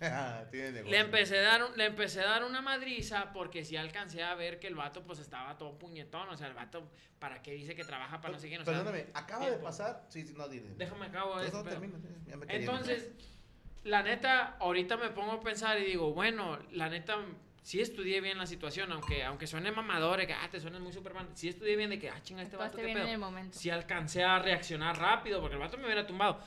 Le empecé, a dar, le empecé a dar una madriza porque si alcancé a ver que el vato pues estaba todo puñetón. O sea, el vato, ¿para qué dice que trabaja para no sé quién? Perdóname, acaba de pasar. Sí, no, dile. Déjame acabo eso. Entonces, la neta, ahorita me pongo a pensar y digo, bueno, la neta, sí estudié bien la situación, aunque, aunque suene mamador, que ah, te suena muy Superman, sí estudié bien de que, ah, chinga, este vato, qué pedo. Sí alcancé a reaccionar rápido porque el vato me hubiera tumbado.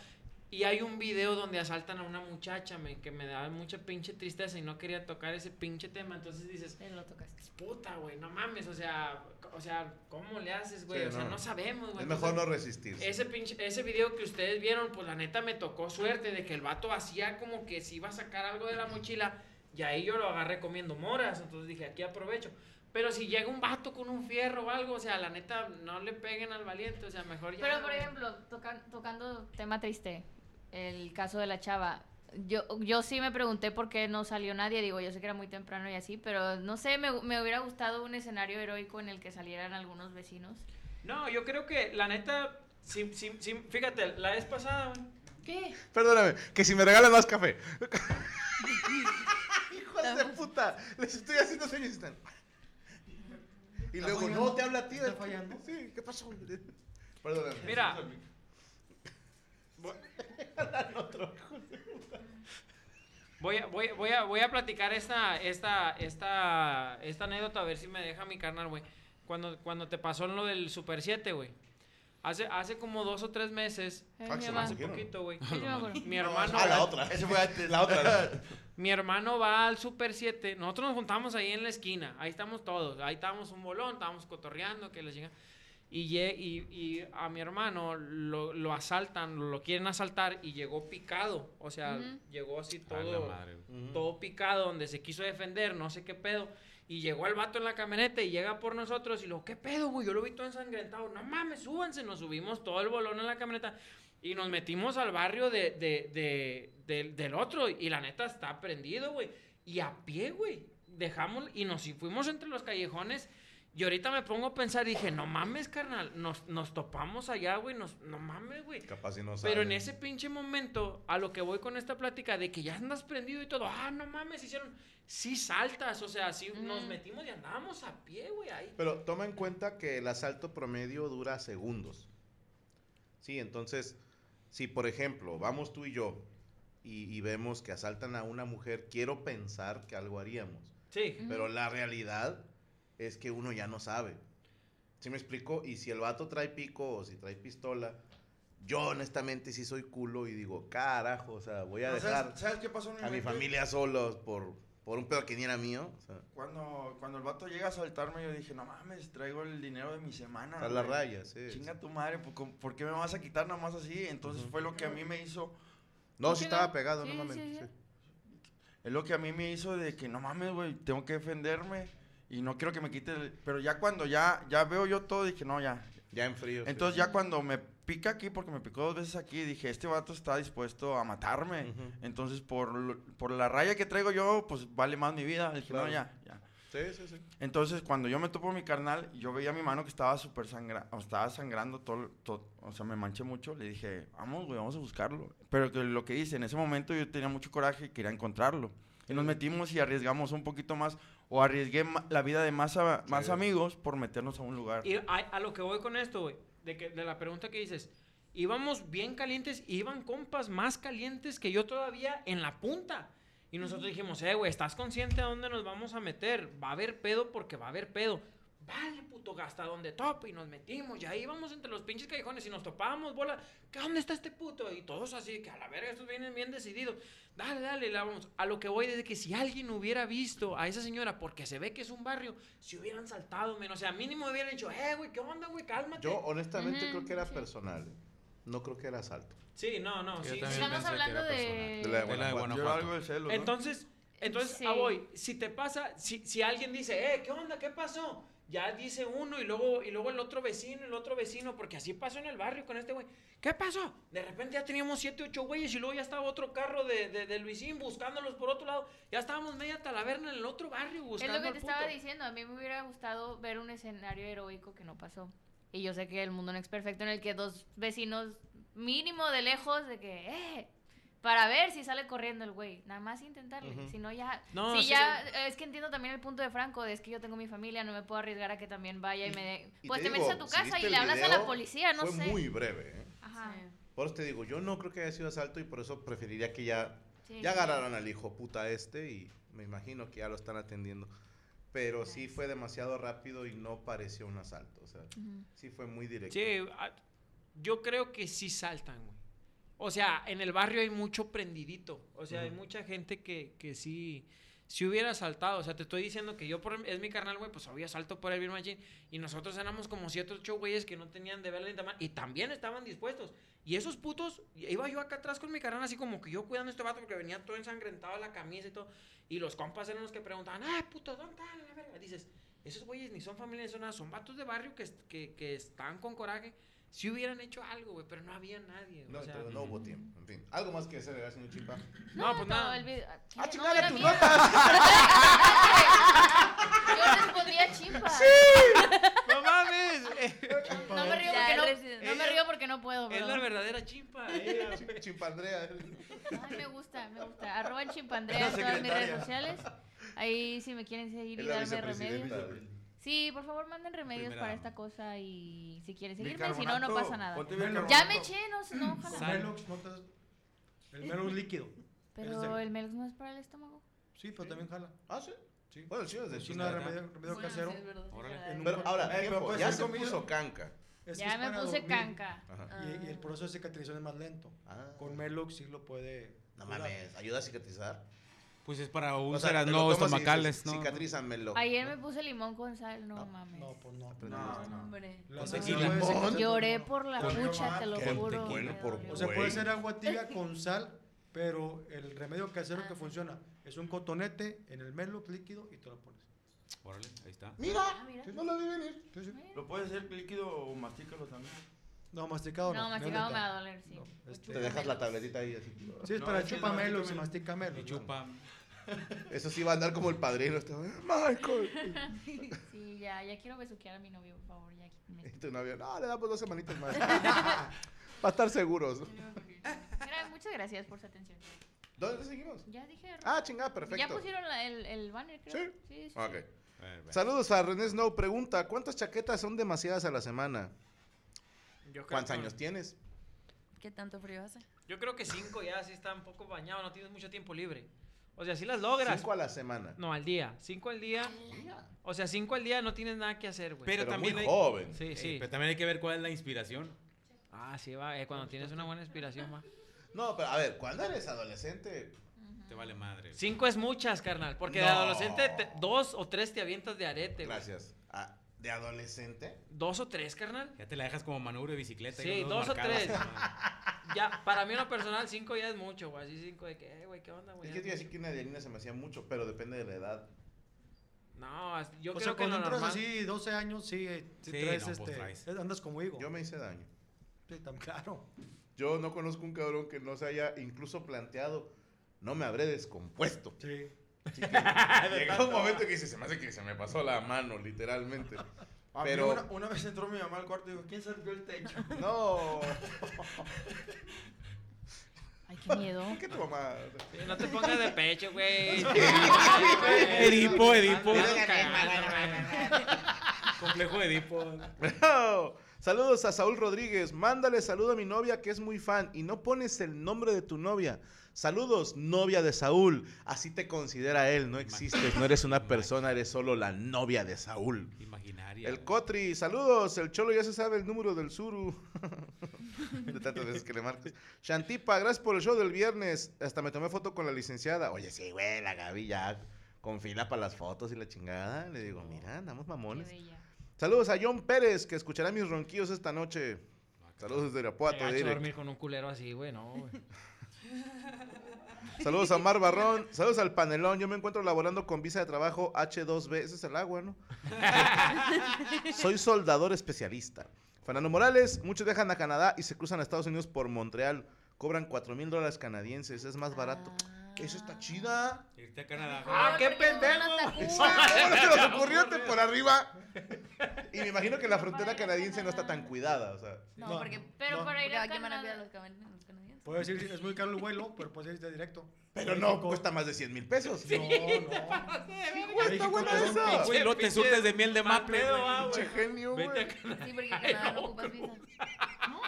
Y hay un video donde asaltan a una muchacha me, que me da mucha pinche tristeza y no quería tocar ese pinche tema. Entonces dices, lo tocaste. puta, güey, no mames, o sea, o sea, ¿cómo le haces, güey? o sea, no, sabemos, güey. Es mejor no resistir. Ese pinche, ese video que ustedes vieron, pues la neta me tocó suerte de que el vato hacía como que si iba a sacar algo de la mochila y ahí yo lo agarré comiendo moras. Entonces dije, aquí aprovecho. Pero si llega un vato con un fierro o algo, o sea, la neta, no le peguen al valiente, o sea, mejor ya. Pero, por ejemplo, tocando tema triste, el caso de la chava, yo, yo sí me pregunté por qué no salió nadie. Digo, yo sé que era muy temprano y así, pero no sé, me, me hubiera gustado un escenario heroico en el que salieran algunos vecinos. No, yo creo que la neta, sí, sí, sí, fíjate, la vez pasada. ¿Qué? Perdóname, que si me regalan más café. Hijos de puta, les estoy haciendo sueños y están. Y luego, no, te habla a ti. ¿Está fallando? Sí, ¿qué pasó? Perdóname. Mira. Voy a, voy, voy, a, voy a platicar esta, esta, esta, esta anécdota a ver si me deja mi carnal, güey. Cuando, cuando te pasó lo del Super 7, güey. Hace, hace como dos o tres meses. hace poquito, güey. mi hermano. Ah, la otra. Ese fue la otra. mi hermano va al Super 7. Nosotros nos juntamos ahí en la esquina. Ahí estamos todos. Ahí estábamos un bolón, estábamos cotorreando, que les llega. Y, y, a mi hermano lo, lo, asaltan, lo quieren asaltar y llegó picado. O sea, llegó así todo, todo picado, donde se quiso defender, no sé qué pedo. Y llegó el vato en la camioneta y llega por nosotros y lo, ¿qué pedo, güey? Yo lo vi todo ensangrentado. No mames, súbanse. Nos subimos todo el bolón en la camioneta y nos metimos al barrio de, de, de, del otro. Y la neta está prendido, güey. Y a pie, güey. Dejamos y nos y fuimos entre los callejones. Y ahorita me pongo a pensar, dije, no mames, carnal, nos, nos topamos allá, güey, nos, no mames, güey. Capaz si no Pero en saben. ese pinche momento, a lo que voy con esta plática de que ya andas prendido y todo, ah, no mames, hicieron, sí saltas, o sea, sí nos metimos y andábamos a pie, güey, ahí. Pero toma en cuenta que el asalto promedio dura segundos. Sí, entonces, si por ejemplo, vamos tú y yo y, y vemos que asaltan a una mujer, quiero pensar que algo haríamos. Sí. Pero la realidad es que uno ya no sabe. ¿Sí me explico? Y si el vato trae pico o si trae pistola, yo honestamente sí soy culo y digo, carajo, o sea, voy a No, dejar ¿sabes, ¿Sabes qué pasó en mi a mi mente? familia solos por, por un pedo que ni era mío. O sea, Cuando, cuando el vato llega a saltarme, yo dije, no mames, traigo el dinero de mi semana. está la raya, sí. Chinga tu madre, ¿por, por qué me vas a quitar nada más así? Entonces fue lo que a mí me hizo, No, sí estaba pegado, Sí, no mames. sí, sí. sí. es lo que a mí me hizo de que no mames, güey, tengo que defenderme y no quiero que me quite, el- pero ya cuando ya, ya veo yo todo, dije, no, ya. Ya en frío. sí. Entonces ya cuando me pica aquí, porque me picó dos veces aquí, dije, este vato está dispuesto a matarme. Ujú. Entonces por, por la raya que traigo yo, pues vale más mi vida. Dije, no, Claro. ya, ya. Sí, sí, sí. Entonces, cuando yo me topo mi carnal, yo veía mi mano que estaba súper sangrando, estaba sangrando todo, todo, o sea, me manché mucho. Le dije, vamos, güey, vamos a buscarlo. Pero que lo que hice, en ese momento yo tenía mucho coraje y quería encontrarlo. Y nos metimos y arriesgamos un poquito más, o arriesgué la vida de más, a- más Sí. amigos por meternos a un lugar. Y a, a lo que voy con esto, güey, de, que, de la pregunta que dices, íbamos bien calientes, iban compas más calientes que yo todavía en la punta. Y nosotros dijimos, eh, güey, ¿estás consciente a dónde nos vamos a meter? Va a haber pedo porque va a haber pedo. Vale, puto, hasta donde tope. Y nos metimos, y ahí íbamos entre los pinches callejones y nos topábamos, bola. ¿qué- ¿Dónde está este puto? Y todos así, que a la verga, estos vienen bien decididos. Dale, dale, la vamos. A lo que voy desde que si alguien hubiera visto a esa señora, porque se ve que es un barrio, si hubieran saltado, menos. O sea, mínimo hubieran dicho, eh, güey, ¿qué onda, güey? Cálmate. Yo honestamente Ujú, creo que era sí. personal. No creo que era asalto. Sí, no, no, sí. Estamos hablando de... De la de De la de Guanajuato. Yo era Guanajuato. algo de celo, ¿no? Entonces, entonces, Sí. a voy, si te pasa, si, si alguien dice, eh, ¿qué onda? ¿Qué pasó? Ya dice uno y luego, y luego el otro vecino, el otro vecino, porque así pasó en el barrio con este güey. ¿Qué pasó? De repente ya teníamos siete, ocho güeyes y luego ya estaba otro carro de, de, de Luisín buscándolos por otro lado. Ya estábamos media talaverna en el otro barrio Es buscando lo que te estaba diciendo, a mí me hubiera gustado ver un escenario heroico que no pasó. Y yo sé que el mundo no es perfecto en el que dos vecinos, mínimo de lejos, de que, eh, para ver si sale corriendo el güey. Nada más intentarle. Si no, ya. No, si sí, ya. Es que entiendo también el punto de Franco, de es que yo tengo mi familia, no me puedo arriesgar a que también vaya y, me dé. Pues te, digo, metes a tu si casa y le hablas a la policía, no fue sé. muy breve, ¿eh? Ajá. Por eso te digo, yo no creo que haya sido asalto y por eso preferiría que ya, Sí, ya sí. agarraron al hijo puta este y me imagino que ya lo están atendiendo. Pero sí fue demasiado rápido y no pareció un asalto. O sea, sí fue muy directo. Sí, yo creo que sí saltan, güey. O sea, en el barrio hay mucho prendidito. O sea, hay Ujú. mucha gente que, que sí, si hubiera saltado. O sea, te estoy diciendo que yo, por, es mi carnal, güey, pues había salto por el Beer Machine. Y nosotros éramos como siete, ocho güeyes que no tenían de verla ni tamaño. Y también estaban dispuestos. Y esos putos, iba yo acá atrás con mi carnal, así como que yo cuidando a este vato porque venía todo ensangrentado la camisa y todo. Y los compas eran los que preguntaban, ¡ay, puto, ¿dónde están? La verga?". Dices, esos güeyes ni son familia ni son nada, son vatos de barrio que, que, que están con coraje. Si hubieran hecho algo, güey, pero no había nadie. No, o sea, pero no hubo tiempo. En fin, algo más que hacer, ¿verdad, señor Chipa? no, pues todo nada. el video- ¡Ah, no, chingada, tus mía. notas! Yo respondía chimpa. ¡No mames! No me río Ya, porque no, no me río porque no puedo, es bro. la verdadera chimpa. Chimpandrea. Ay, me gusta, me gusta. Arroba en chimpandrea en todas mis redes sociales. Ahí si me quieren seguir Es y darme remedios. Sí, por favor manden remedios Primera para esta cosa y si quieren seguirme, si no, no pasa nada. Ya me eché, no, no, ojalá. Melox, notas. El Melox líquido. Pero el Melox no es para el estómago. Sí, pero también jala. Ah, sí. Sí. Bueno, el chido es de Es chingada. remedio, remedio casero. Órale. En un Pero ahora, Eh, pero tiempo, puede ya se comida. puso canca. Es que Ya es me puse dormir. canca. Y, y el proceso de cicatrización es más lento. Ah. Con Melox sí lo puede. No mames, ayuda a cicatrizar. Pues es para úlceras no estomacales, ¿no? Cicatrízamelo. Ayer me puse limón con sal, no mames. No, pues no. Aprendí. No, no. Hombre. Puede Limón. Lloré por la Con pucha, te lo juro. O sea, puede ser agua tibia con sal, pero el remedio casero que funciona es un cotonete en el Melox líquido y te lo pones. Órale, ahí está. Mira, Ah, mira. no lo vi venir. Sí, sí. Lo puedes hacer líquido o mastícalo también. No, masticado no. No, masticado me va a doler, sí. No, este- Te dejas la tabletita ahí así. Sí, es No, para es que chupa el Melox, mastica se mastica Melox. Y chupa. Eso sí va a andar como el padrino. este, Michael. Sí, ya, ya quiero besuquear a mi novio, por favor. Ya, me- tu novio, no, le damos dos semanitas más. Para estar seguros. Gra- Muchas gracias por su atención. ¿Dónde seguimos? Ya dije. Ah, chingada, ya perfecto. pusieron la- el, el banner, creo. ¿Sí? Sí, sí. Ok. Bueno, bueno. Saludos a René Snow. Pregunta, ¿cuántas chaquetas son demasiadas a la semana? Yo creo ¿Cuántos que- años tienes? ¿Qué tanto frío hace? Yo creo que cinco ya sí está un poco bañado, no tienes mucho tiempo libre. O sea, si las logras. Cinco a la semana. No, al día. Cinco al día. O sea, cinco al día no tienes nada que hacer, güey. Pero, Pero también muy hay, joven. Sí, eh, sí. pero también hay que ver cuál es la inspiración. Ah, sí, va. eh, cuando tienes una buena inspiración, va. No, pero a ver, cuando eres adolescente, Te vale madre. Cinco es muchas, carnal. Porque de No. adolescente, te- dos o tres te avientas de arete, güey. gracias. Ah, ¿De adolescente? ¿Dos o tres, carnal? Ya te la dejas como manubrio de bicicleta. y Sí, los dos o marcados, tres. Ya, para mí en lo personal, cinco ya es mucho, güey. Así cinco de que, eh, güey, ¿qué onda, güey? Es que te iba a decir que una diarina se me hacía mucho, pero depende de la edad. No, yo o creo sea, que cuando lo entras así 12 años, sí, eh, sí Sí, traes no, pues este, traes. eh, andas como higo. Yo me hice daño. Sí, tan claro. Yo no conozco un cabrón que no se haya incluso planteado, no me habré descompuesto. Sí. Llega un momento que dice, se me hace que se me pasó la mano, literalmente. A mí Pero- una, una vez entró mi mamá al cuarto y dijo, ¿quién salpió el techo? No, Ay, qué miedo. ¿qué tu mamá? Sí, no te pongas de pecho, güey. Edipo, Edipo. Complejo Edipo. No. Saludos a Saúl Rodríguez. Mándale saludo a mi novia que es muy fan y no pones el nombre de tu novia. Saludos, novia de Saúl. Así te considera él. No existes, no eres una persona, eres solo la novia de Saúl. Imaginaria. El. Cotri, saludos. El Cholo ya se sabe el número del Suru. de tantas veces que le marcas. Shantipa, gracias por el show del viernes. Hasta me tomé foto con la licenciada. Oye, sí, güey, la Gaby ya con fila para las fotos y la chingada. Le digo, mira, andamos Qué mamones. bella. Saludos a John Pérez, que escuchará mis ronquillos esta noche. Saludos desde Irapuato, direct. dormir con un culero así, güey, no, güey. Saludos a Mar Barrón. Saludos al panelón. Yo me encuentro laborando con visa de trabajo H2B. Ese es el agua, ¿no? Soy soldador especialista. Fernando Morales. Muchos viajan a Canadá y se cruzan a Estados Unidos por Montreal. Cobran 4 mil dólares canadienses. Es más barato. Eso está chida. Irte a Canadá. ¡Ah, qué no pendejo! ¿Cómo no se nos ocurrió Te por arriba? Y me imagino que la frontera canadiense no está tan cuidada. O sea, No, No, porque, Pero No. para ir a aquí van a cuidar Canadá. los, cana- los canadienses. Puedes decir, es muy caro el vuelo, pero puedes irte directo. pero no cuesta más de 100 mil pesos. No, no. Te son esa. Güey, luego te surtes de miel de maple, güey. ah, güey. genio, Vete güey. Sí, porque en Canadá no ocupas visa.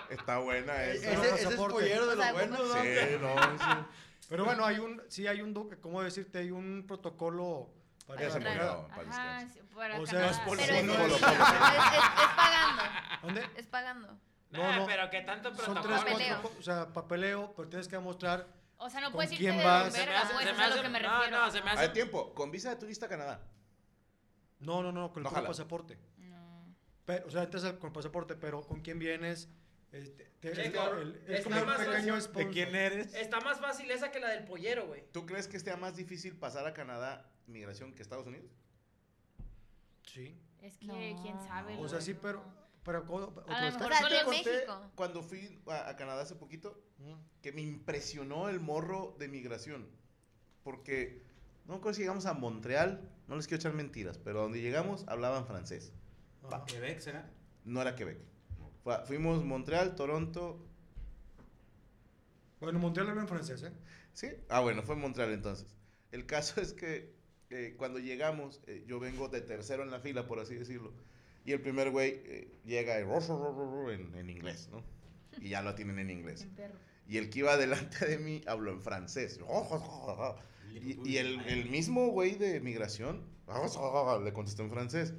Está buena esa. no, ese es pollero de lo bueno, ¿no? Sí, no, sí. Pero bueno, hay un, sí hay un, ¿cómo decirte? Hay un protocolo para Ya se para Ajá, sí, para O sea, es por- Pero es, no, es- es- es pagando. ¿Dónde? Es pagando. No, Ah, no. pero qué tanto Son protocolo. tres, Papeleo. cuatro, o sea, papeleo, pero tienes que demostrar. O sea, no ¿Con puedes irte quién de vas? Se me hace- pues, se me a lo hace- que me no, refiero. no, se me Hay hace... tiempo. Con visa de turista a Canadá. No, no, no, con el No pasaporte. No. Pero, o sea, entras con el pasaporte, pero ¿con quién vienes? Este, te- el- es Está como un más pequeño fácil. sponsor. ¿De quién eres? Está más fácil esa que la del pollero, güey. ¿Tú crees que sea más difícil pasar a Canadá migración que Estados Unidos? Sí. Es que, No. quién sabe. O sea, sí, pero. pero ¿cómo- A lo otro mejor está- O sea, solo tú en en conté México. Cuando fui a, a Canadá hace poquito, Ujú. que me impresionó el morro de migración. Porque, no me acuerdo si llegamos a Montreal, no les quiero echar mentiras, pero donde llegamos hablaban francés. Ajá. ¿Quebec será? No era Quebec. Fuimos Montreal, Toronto. Bueno, Montreal habla en francés, ¿eh? ¿Sí? Ah, bueno, fue Montreal entonces. El caso es que eh, cuando llegamos, eh, yo vengo de tercero en la fila, por así decirlo. Y el primer güey eh, llega en, en inglés, ¿no? Y ya lo tienen en inglés. Y el que iba delante de mí habló en francés. Y, y el, el mismo güey de migración le contestó en francés.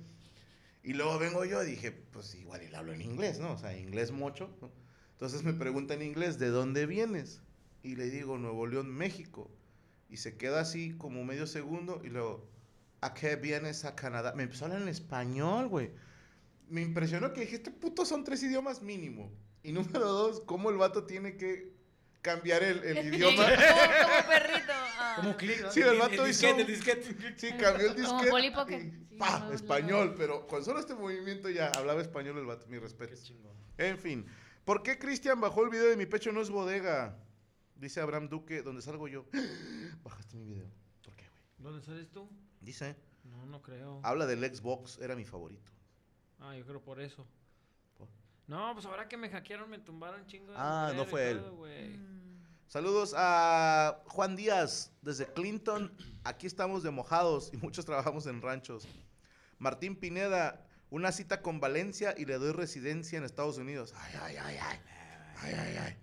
Y luego vengo yo y dije, pues igual él hablo en inglés, ¿no? O sea, inglés mocho. ¿no? Entonces me pregunta en inglés, ¿de dónde vienes? Y le digo, Nuevo León, México. Y se queda así como medio segundo y luego, ¿a qué vienes a Canadá? Me empezó a hablar en español, güey. Me impresionó que dije, este puto son tres idiomas mínimo. Y número dos, cómo el vato tiene que cambiar el, el idioma. Como, como. Como clic. ¿no? Sí, el vato El hizo... disquete, el disquete. Sí, cambió el Como disquete. Pocket. y Sí, pa, luego, español, pero con solo este movimiento ya hablaba español el vato, mi Qué respeto. chingón. En fin, ¿por qué Cristian bajó el video de mi pecho no es bodega? Dice Abraham Duque, donde salgo yo. Bajaste mi video. ¿Por qué, güey? ¿Dónde sales tú? Dice, No, no creo. habla del Xbox, era mi favorito. Ah, yo creo por eso. ¿Por? No, pues ahora que me hackearon me tumbaron chingo de Ah, no fue él. todo. Mm. Saludos a Juan Díaz desde Clinton. Aquí estamos de mojados y muchos trabajamos en ranchos. Martín Pineda, una cita con Valencia y le doy residencia en Estados Unidos. Ay, ay, ay, ay. Ay, ay, ay.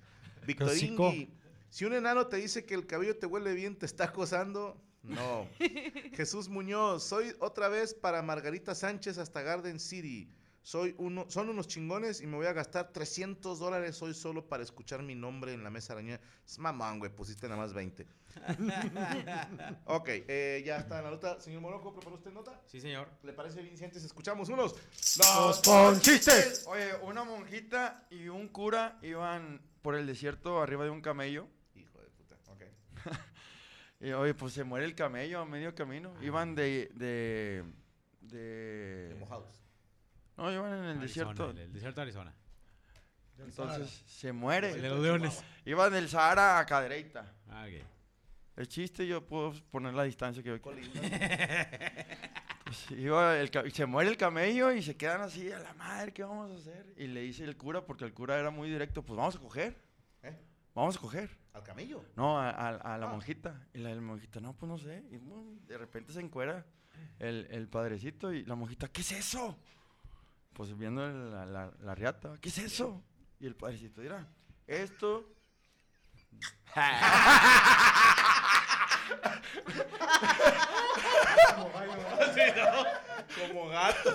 Victoringui, si un enano te dice que el cabello te huele bien, ¿te está acosando? No. Jesús Muñoz, soy otra vez para Margarita Sánchez hasta Garden City. Soy uno, son unos chingones y me voy a gastar 300 dólares hoy solo para escuchar mi nombre en la mesa araña. Es mamón, güey, pusiste nada más 20. ok, eh, ya está en la nota. Señor Moroco, ¿preparó usted nota? Sí, señor. ¿Le parece bien si antes escuchamos unos? Los ponchistes. Oye, una monjita y un cura iban por el desierto arriba de un camello. Hijo de puta, ok. Y oye, pues se muere el camello a medio camino. Iban de. de. de. De mojados. No, iban en el Arizona, desierto. El, el desierto de Arizona. Entonces se muere. El de los leones. Iban del Sahara a Cadereyta. Ah, ok. El chiste yo puedo poner la distancia que yo. Pues, iba el se muere el camello y se quedan así, a la madre, ¿qué vamos a hacer? Y le dice el cura, porque el cura era muy directo, pues vamos a coger. ¿Eh? Vamos a coger. ¿Al camello? No, a, a- a la Ah. monjita. Y la, la monjita, no, pues no sé. Y de repente se encuera el, el padrecito y la monjita, ¿qué es eso? Pues viendo el- la, la, la riata, ¿qué es eso? Y el padrecito dirá, esto... Como gato.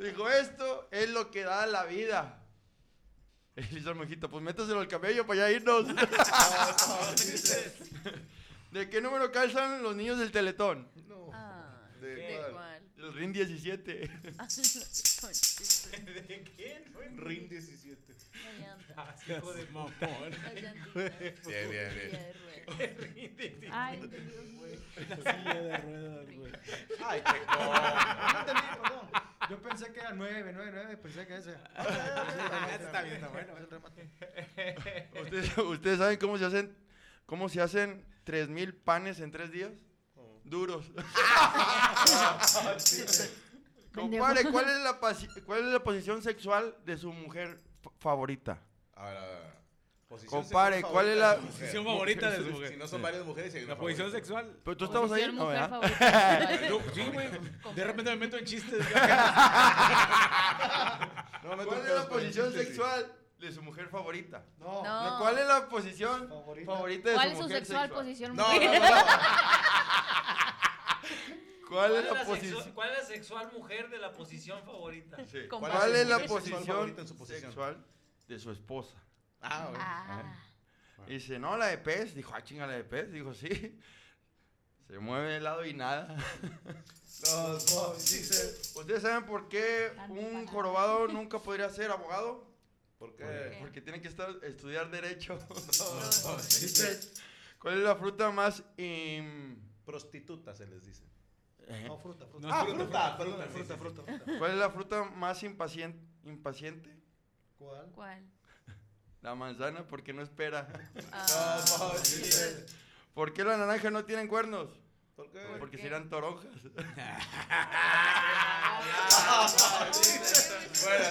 Dijo, esto es lo que da la vida. Y dice el monjito, pues métaselo al camello para ya irnos. ¿De qué número calzan los niños del Teletón? Ah. El RIN 17. ¿De quién? Ring 17. La llanta. Hijo de mamón. Bien, bien, bien. Silla de ruedas. Ay, mío. La silla de ruedas, güey. Ay, qué perdón. Yo pensé que era 9, 9, 9, pensé que ese. Está bien, está bueno. Es el remate. ¿Ustedes, ustedes saben cómo se hacen, cómo se hacen 3000 panes en tres días? Duros. Compadre, ¿cuál es, la ¿cuál es la posición sexual de su mujer favorita? A ver, a ver. Posición Compadre, sexual ¿cuál es la mujer? posición favorita de su Si mujer? no son varias mujeres, hay una La posición sexual. Pero tú estabas ahí, Posición ¿no? mujer Sí, güey. De repente me meto en chistes. No, me ¿Cuál es la posición sexual de su mujer favorita? No. ¿Cuál es la posición Favorita. favorita de ¿Cuál su es su mujer sexual posición? No, no, mujer? no, ¿Cuál es ¿Cuál la posición? ¿Cuál es la sexual mujer de la posición favorita? Sí. ¿Cuál ¿Cuál es la posición favorita en su posición? sexual de su esposa? Ah, bueno. Ah. Y dice, no, la de pez. Dijo, ah, chinga, la de pez. Dijo, sí. Se mueve de lado y nada. Los. ¿Ustedes saben por qué un jorobado nunca podría ser abogado? ¿Por qué? Porque tiene que estar, estudiar derecho. ¿Cuál es la fruta más im- Prostituta se les dice. Eh, No, fruta, fruta. No, Ah, fruta, fruta, fruta, fruta, fruta, fruta, fruta. ¿Cuál es la fruta más impacien- impaciente? ¿Cuál? ¿Cuál? La manzana, porque no espera. Ah. ¿Por qué las naranjas no tienen cuernos? ¿Por qué? Porque qué? serán toronjas. Bueno,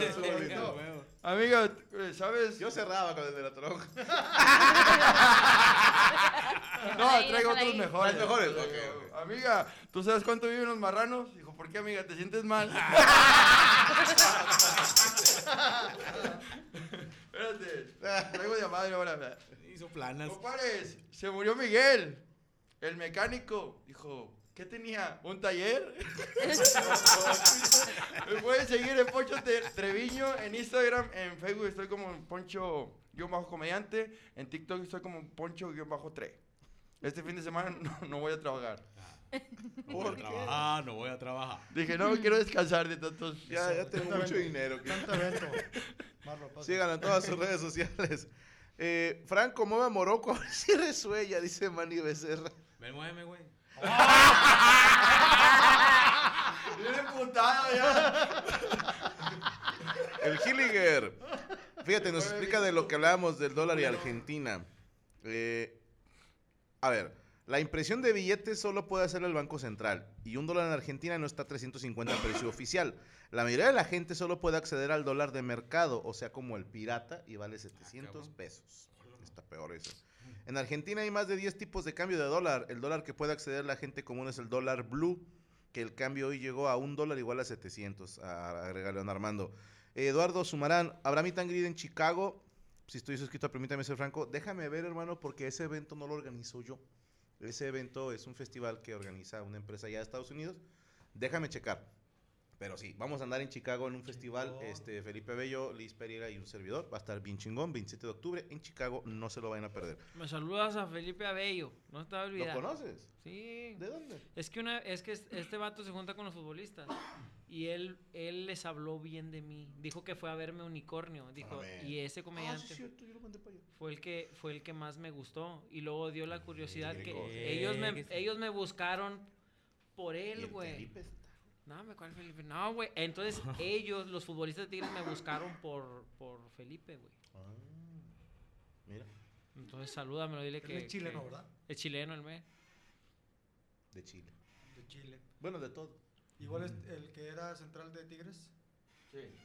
estuvo bueno, Amiga, eh, ¿sabes? Yo cerraba con el de la toronja. No, Ahí, traigo otros mejores. Mejores, ok, ok. Amiga, ¿tú sabes cuánto viven los marranos? Dijo, ¿por qué, amiga? ¿Te sientes mal? Espérate, traigo llamada y ahora. Hizo planas. Compadres, se murió Miguel, el mecánico. Dijo, ¿qué tenía? ¿Un taller? Me pueden seguir en Poncho Treviño en Instagram, en Facebook estoy como Poncho-comediante, en TikTok estoy como Poncho-tre. Este fin de semana no, no voy a trabajar. No voy a trabajar, no voy a trabajar. Dije, no, quiero descansar de tantos... Ya, ya tengo mucho dinero. Tanto evento. Marlo, pasa. Síganlo en todas sus redes sociales. Eh, Franco, mueva Morocco a ver si resuella, dice Manny Becerra. Ven, muéveme, güey. Ya. El Hilliger. Fíjate, nos explica de lo que hablábamos del dólar y Argentina. Eh, a ver, La impresión de billetes solo puede hacer el Banco Central y un dólar en Argentina no está a 350 precio oficial. La mayoría de la gente solo puede acceder al dólar de mercado, o sea, como el pirata, y vale 700 pesos. Está peor eso. En Argentina hay más de 10 tipos de cambio de dólar. El dólar que puede acceder la gente común es el dólar blue, que el cambio hoy llegó a un dólar igual a 700, a- agrega León Armando. Eduardo Sumarán, ¿habrá meet and greet en Chicago? Si estoy suscrito, permítame ser franco. Déjame ver, hermano, porque ese evento no lo organizo yo. Ese evento es un festival que organiza una empresa allá de Estados Unidos. Déjame checar. Pero sí, vamos a andar en Chicago en un festival. Este, Felipe Bello, Liz Pereira y un servidor. Va a estar bien chingón, 27 de octubre en Chicago. No se lo vayan a perder. Me saludas a Felipe Abello. No te va a ¿Lo conoces? Sí. ¿De dónde? Es que una, es que es- este vato se junta con los futbolistas y él, él les habló bien de mí. Dijo que fue a verme unicornio. Dijo, ver. y ese Ah, comediante sí, es cierto, yo lo mandé para allá. fue el que fue el que más me gustó. Y luego dio la curiosidad que Virgo. ellos me, que- ellos me buscaron por él, güey. No, me cuál Felipe. No, güey. Entonces ellos, los futbolistas de Tigres, me buscaron por, por Felipe, güey. Ah, mira, Entonces salúdamelo, dile que. es chileno, que- ¿verdad? Es chileno el me. de Chile. De Chile. Bueno, de todo. Igual es el que era central de Tigres.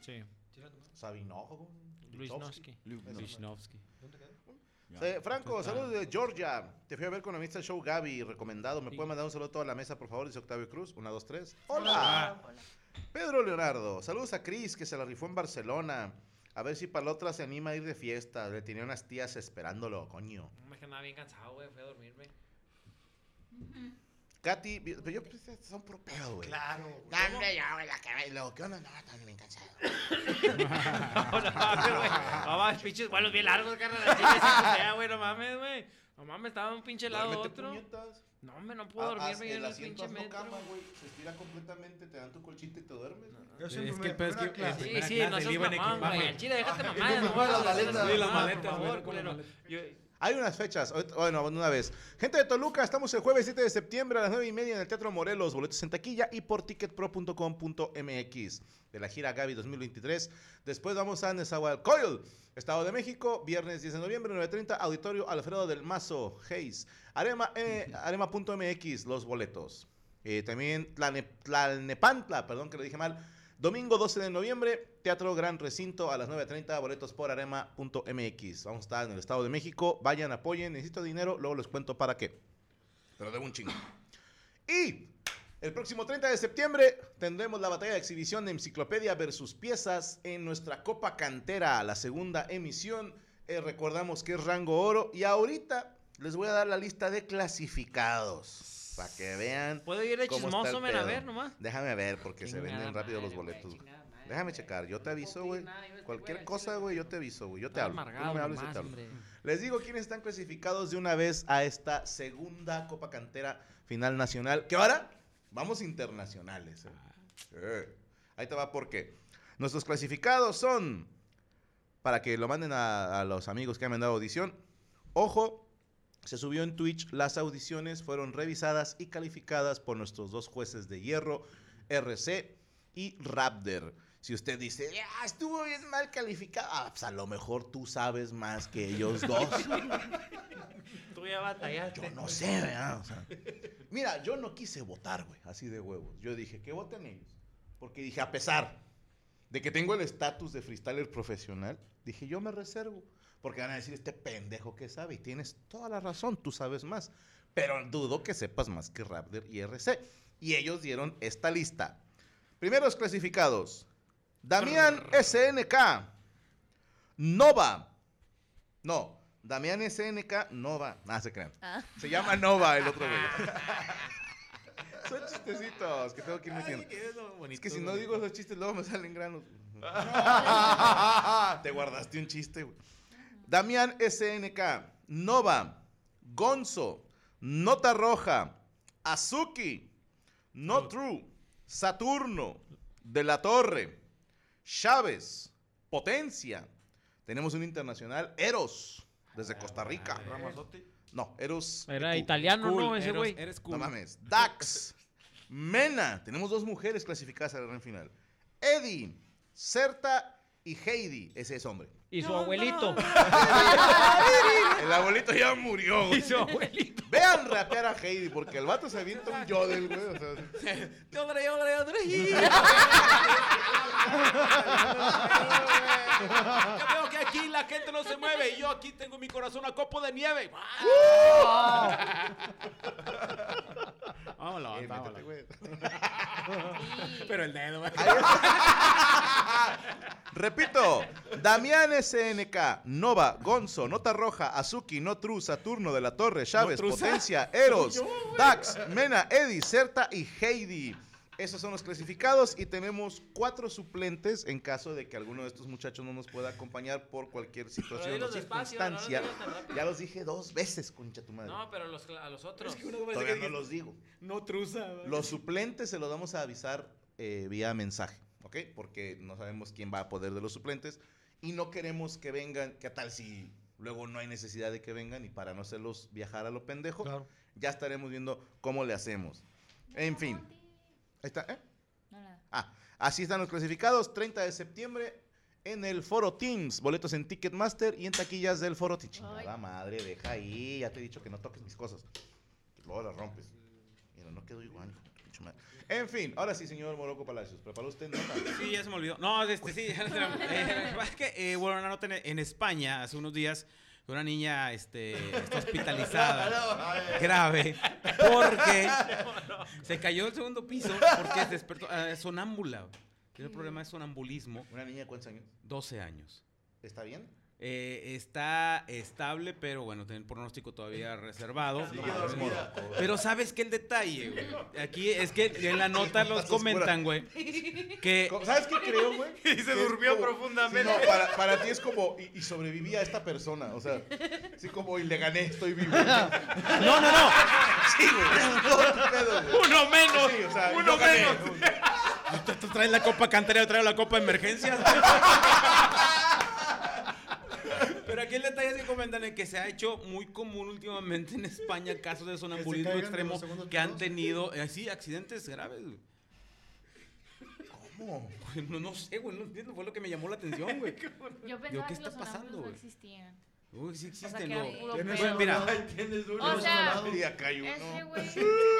Sí. También. Sabinojo. Luis Litovsky. Noski. Lichnowsky. ¿Dónde queda? Sí, Franco, saludos de Georgia. Te fui a ver con la amistad show Gaby, recomendado. ¿Me Sí. puede mandar un saludo a toda la mesa, por favor? Dice Octavio Cruz. Una, dos, tres. ¡Hola! Pedro Leonardo, saludos a Cris, que se la rifó en Barcelona. A ver si para la otra se anima a ir de fiesta. Le tenía unas tías esperándolo, coño. No me quedaba bien cansado, güey. Fui a dormirme. Katy, pero yo pues, son pro pedo, güey. Claro. No, hombre, yo, güey, la que lo que onda, no, están bien cansado. No, no, güey. No mames, pinches vuelos bien largos, carnal. Así que sí, pues, ya, güey, no mames, güey. No mames, estaba de un pinche lado Duérmete, otro. puñetas. No, hombre, no puedo dormirme yo en el pinche metro. cama, güey. Se estira completamente, te dan tu colchita y te duermes. güey. Yo Es siempre que el es primera que- clase. es- Sí, sí, clase, no seas iba en mamón, equipaje. güey. Al chile, déjate me no, no, maletas. no, Sí, las no, maletas, por güey, Hay unas fechas. Bueno, una vez. Gente de Toluca, estamos el jueves 7 de septiembre a las 9 y media en el Teatro Morelos. Boletos en taquilla y por ticketpro.com.mx de la gira Gaby 2023. Después vamos a Nezahualcóyotl, Estado de México, viernes 10 de noviembre, 9.30, Auditorio Alfredo del Mazo, Hayes. Arema, eh, arema.mx, los boletos. Eh, también Tlane- Tlalnepantla, perdón que lo dije mal. Domingo 12 de noviembre, Teatro Gran Recinto a las 9.30, boletos por arema.mx. Vamos a estar en el Estado de México. Vayan, apoyen, necesito dinero, luego les cuento para qué. Pero debo un chingo. Y el próximo 30 de septiembre tendremos la batalla de exhibición de Enciclopedia versus Piezas en nuestra Copa Cantera, la segunda emisión. Eh, recordamos que es rango oro. Y ahorita les voy a dar la lista de clasificados. Para que vean. ¿Puedo ir de chismoso, men, a ver, nomás? Déjame ver porque se venden rápido los güey, boletos. chingada madre, Déjame güey. checar, yo te aviso, güey. Cualquier cosa, güey, yo te aviso, güey. Yo te hablo. Tú no me hables, yo te hablo. Les digo quiénes están clasificados de una vez a esta segunda Copa Cantera Final Nacional. Que ahora vamos internacionales. eh. Eh, Ahí te va por qué. Nuestros clasificados son, para que lo manden a, a los amigos que han mandado audición, ojo, se subió en Twitch, las audiciones fueron revisadas y calificadas por nuestros dos jueces de hierro, RC y Raptor. Si usted dice, ya, estuvo bien mal calificado, ah, pues a lo mejor tú sabes más que ellos dos. Tú ya batallaste. Yo no sé, ¿verdad? O sea, mira, yo no quise votar, güey, así de huevos. Yo dije, que voten ellos. Porque dije, a pesar de que tengo el estatus de freestyler profesional, dije, yo me reservo. Porque van a decir, este pendejo que sabe. Y tienes toda la razón, tú sabes más. Pero dudo que sepas más que Raptor y RC. Y ellos dieron esta lista. Primeros clasificados. Damián SNK. Nova. No, Damián SNK Nova. Nada, se crean. Ah. Se llama Nova el otro güey. Son chistecitos que tengo que ir metiendo. Es que si no digo esos chistes, luego me salen granos. Te guardaste un chiste, güey. Damián SNK, Nova, Gonzo, Nota Roja, Azuki, No True, Saturno, De la Torre, Chávez, Potencia. Tenemos un internacional, Eros, desde Costa Rica. Ramazotti. No, Eros. Era italiano, Cool, ¿no? Ese eres- güey. Eres cool. No mames. Dax. Mena. Tenemos dos mujeres clasificadas a la gran final. Eddie. Certa Y Heidi, ese es hombre. Y su abuelito. El abuelito ya murió, güey. Y su abuelito. Vean rapear a Heidi, porque el vato se avienta un yodel, güey. O sea, Yodre, yodre, yodre. Ya veo que aquí la gente no se mueve y yo aquí tengo mi corazón a copo de nieve. Vámonos, eh, vámonos. métete, güey. Sí. Pero el dedo, güey. Repito, Damián SNK, Nova, Gonzo, Nota Roja, Azuki, Notru, Saturno de la Torre, Chávez. Potencia, Eros, Dax, Mena, Eddie, Certa y Heidi. Esos son los clasificados y tenemos cuatro suplentes en caso de que alguno de estos muchachos no nos pueda acompañar por cualquier situación o dilos despacio, no los circunstancia. ya los dije dos veces, concha tu madre. No, pero los, a los otros. Todavía no los digo. No truza. Los suplentes se los vamos a avisar eh, vía mensaje, ¿ok? Porque no sabemos quién va a poder de los suplentes y no queremos que vengan, ¿qué tal si luego no hay necesidad de que vengan y para no hacerlos viajar a lo pendejo, Claro. ya estaremos viendo cómo le hacemos. En fin, ahí está, ¿eh? No, nada. Ah, así están los clasificados, 30 de septiembre en el Foro Teams, boletos en Ticketmaster y en taquillas del Foro Teams. Chingada madre, deja ahí, ya te he dicho que no toques mis cosas. Luego las rompes. No quedó igual. En fin, ahora sí, señor Moroco Palacios, ¿preparó usted nota? Sí, ya se me olvidó. No, este sí. ya no tenemos. Eh, es que, eh, bueno, una nota en, en España, hace unos días, una niña este, está hospitalizada. grave. Porque se cayó del segundo piso porque se despertó. eh, sonámbula. Tiene un problema de sonambulismo. ¿Una niña de cuántos años? 12 años. ¿Está bien? Eh, está estable, pero bueno, tiene el pronóstico todavía reservado. Pero sabes que el detalle, güey. Aquí es que en la nota los comentan, güey. Que ¿Sabes qué creo, güey? Y se durmió como- profundamente. sí, no, para, para ti es como, y, y sobreviví a esta persona, o sea, así como, y le gané, estoy vivo. No, no, no. Sí, güey, pedo. Uno menos. Sí, o sea, uno gané. menos. ¿Tú, tú traes la copa cantera, yo traigo la copa de emergencia. Aquí el detalle es que comentan en que se ha hecho muy común últimamente en España casos de sonambulismo de extremo que han tenido, eh, sí, accidentes graves. güey. ¿Cómo? No, no sé, güey, no entiendo, fue lo que me llamó la atención, güey. Yo pensaba Digo, ¿qué que está los pasando, no güey? existían. Uy, sí O sea, existen, que ¿no? Tienes uno, Mira. sea, Y acá hay ese uno. güey.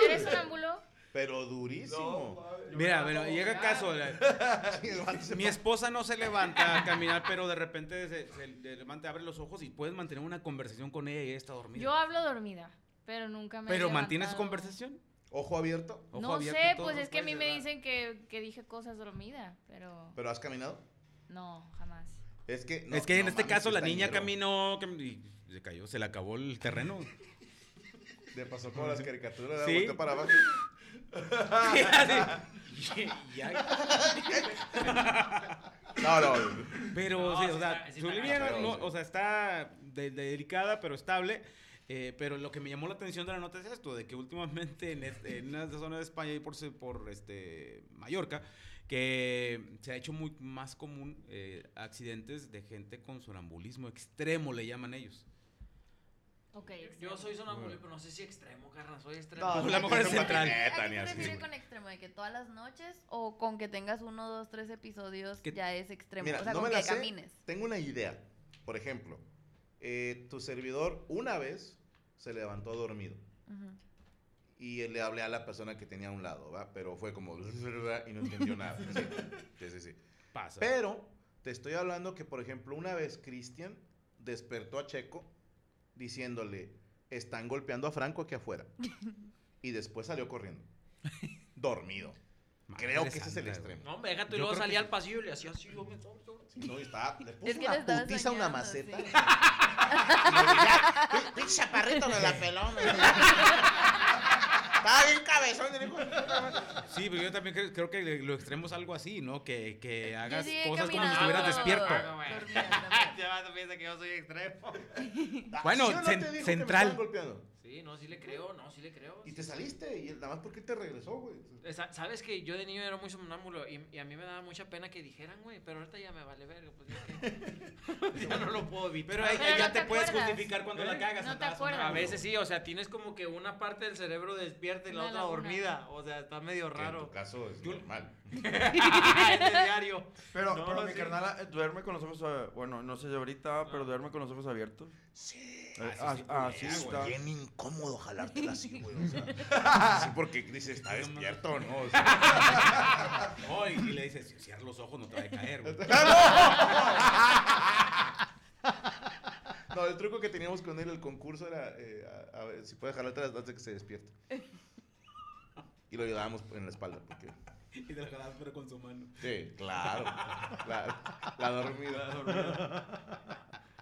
¿Eres sonámbulo? Pero durísimo. Mira, pero llega el caso, la- Sí, mi esposa no se levanta a caminar, pero de repente se, se levanta, abre los ojos y puedes mantener una conversación con ella y ella está dormida. Yo hablo dormida, pero nunca me he ¿Pero mantienes conversación? Ojo abierto. Ojo No abierto sé, pues es que a mí me dicen que, que dije cosas dormida, pero ¿Pero has caminado? no, jamás. Es que, no, es que en no este mames, caso sí la niña caminó cam- y se cayó, se le acabó el terreno. Le pasó como las caricaturas, Sí. volteó para abajo. No, no. Pero, No, sí, o sea, su línea no- o sea, está de- de- delicada, pero estable. eh, pero lo que me llamó la atención de la nota es esto, de que últimamente en, este- en una zona de España y por, por este, Mallorca, que se ha hecho muy más común eh, accidentes de gente con sonambulismo extremo, le llaman ellos. Ok. Yo soy sonambulo, pero no sé si extremo, carnal. Soy extremo. No, A lo mejor es central. ¿A qué te con extremo? ¿De que todas las noches o con que tengas uno, dos, tres episodios Que- ya es extremo? Mira, o sea, no con me que la sé. camines. Tengo una idea. Por ejemplo, eh, tu servidor una vez se levantó dormido. Ujú. Y le hablé a la persona que tenía a un lado, ¿va? Pero fue como... Y no entendió nada. Sí, sí, sí. sí. Pasa. Pero te estoy hablando que, por ejemplo, una vez Cristian despertó a Checo diciéndole, están golpeando a Franco aquí afuera. Y después salió corriendo. Dormido. Creo que ese es el extremo. No, hombre, déjate, y luego salía que al pasillo y le hacía así. Yo me no, y estaba, le puso Es que una putiza a una soñando, maceta. sí. Y Pinche chaparrito me la peló. Estaba bien cabezón. Sí, pero yo también cre- creo que lo extremo es algo así, ¿no? Que, que hagas cosas como si estuvieras despierto. también. Ya vas a pensar que yo soy extremo. Bueno, ¿Sí o no cen- te dijo que me central. golpeando? Sí, no, sí le creo, no, sí le creo. Y te saliste. Y nada más porque te regresó, güey. Eh, sa- Sabes que yo de niño era muy somnámbulo y, y a mí me daba mucha pena que dijeran, güey, pero ahorita ya me vale verga, pues ya que- ya no lo puedo evitar. Pero ahí, Pero ya no te, te puedes justificar cuando ¿Eh? la cagas. No te acuerdas. A veces sí, o sea, tienes como que una parte del cerebro despierta despierta y la otra laguna. dormida. O sea, está medio Que En raro. tu caso es normal. es de diario. Pero, No, pero mi sí. carnal eh, duerme con los ojos, eh, bueno, no sé de ahorita, pero duerme con los ojos abiertos. Sí. Eh, Ah, sí, ah, sí, así culera, está. Bien incómodo jalártela así, güey. O sea, sí, porque dices, está despierto, ¿no? O sea, No, y, le dices, "Si cierra los ojos, no te va a caer, güey. No, el truco que teníamos con él, el concurso era eh, a, a ver si puede jalártela antes de que se despierte. Y lo ayudábamos en la espalda, porque... Y te la jalabas, pero con su mano. Sí, claro. claro. La dormida.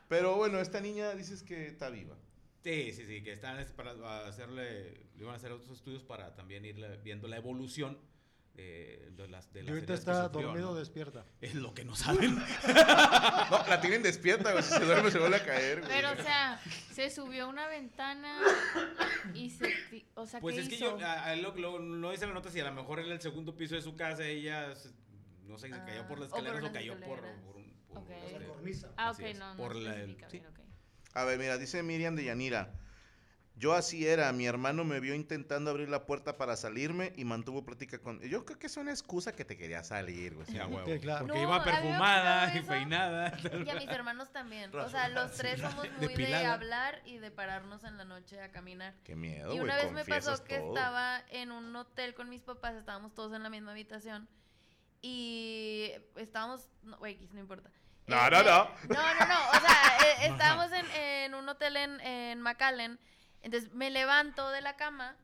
Pero bueno, esta niña dices que está viva. Sí, sí, sí, que están es- para hacerle, le iban a hacer otros estudios para también ir la- viendo la evolución eh, de las de Y las ahorita está sufrió, dormido o ¿no? despierta. Es lo que no saben. No, la tienen despierta, güey. Si se duerme se vuelve a caer, güey. Pero, o sea, se subió a una ventana y se... O sea, Pues ¿qué es que yo, a, a él lo, lo, no dice la nota si a lo mejor en el segundo piso de su casa ella, se- no sé, se cayó por las Ah, o por escaleras o, cayó por, por un... por, Ok. este, cornisa. Ah, ok, no, no por la- sí. bien, ok. A ver, mira, dice Miriam de Yanira. Yo así era, mi hermano me vio intentando abrir la puerta para salirme y mantuvo plática con... Yo creo que es una excusa que te quería salir, güey. Sí, a huevo. Sí, claro. Porque No, iba perfumada y peinada. Y a mis hermanos también. O sea, los tres somos muy de hablar y de pararnos en la noche a caminar. Qué miedo, Y una vez me pasó que todo. estaba en un hotel con mis papás, estábamos todos en la misma habitación y estábamos, no, güey, no importa. No, Este, no, no. No, no, no, o sea, eh, estábamos en, en un hotel en, en McAllen, entonces me levanto de la cama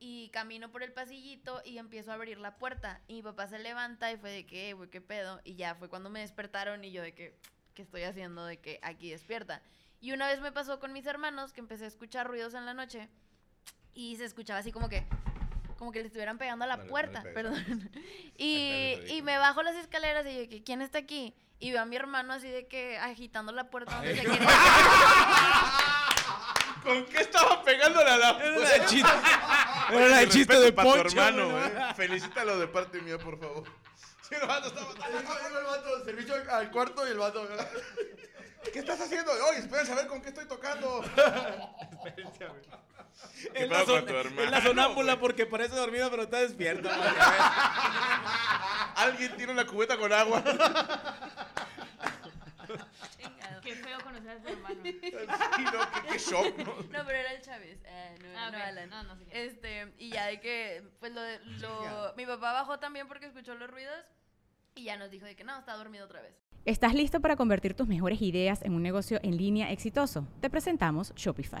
y camino por el pasillito y empiezo a abrir la puerta y mi papá se levanta y fue de que, "Eh, güey, qué pedo, y ya fue cuando me despertaron y yo de que, ¿qué estoy haciendo? De que aquí despierta. Y una vez me pasó con mis hermanos que empecé a escuchar ruidos en la noche y se escuchaba así como que como que le estuvieran pegando a la puerta, perdón. y, y me bajo las escaleras y yo de que quién está aquí y veo a mi hermano así de que agitando la puerta donde se quiere. ¿Con qué estaba pegándole a la Era el chiste, Oye, era el chiste respeto de para tu Poncho. hermano, güey. güey. Felicítalo de parte mía, por favor. Sí, el vato estaba- el vato, servicio al- al cuarto y el vato. ¿Qué estás haciendo? Oye, espérense a ver con qué estoy tocando. ¿Qué Es la, pedo con son- tu hermano, es la sonámbula porque parece dormida pero está despierta. güey. Alguien tiene una cubeta con agua. Qué feo conocer a tu hermano. Sí, no, qué, qué shock, ¿no? No, pero era el Chávez, eh, no, Ah, no. Alan. No, no sé qué. Este, y ya de que, pues lo, de- lo mi papá bajó también porque escuchó los ruidos y ya nos dijo de que no, está dormido otra vez. ¿Estás listo para convertir tus mejores ideas en un negocio en línea exitoso? Te presentamos Shopify.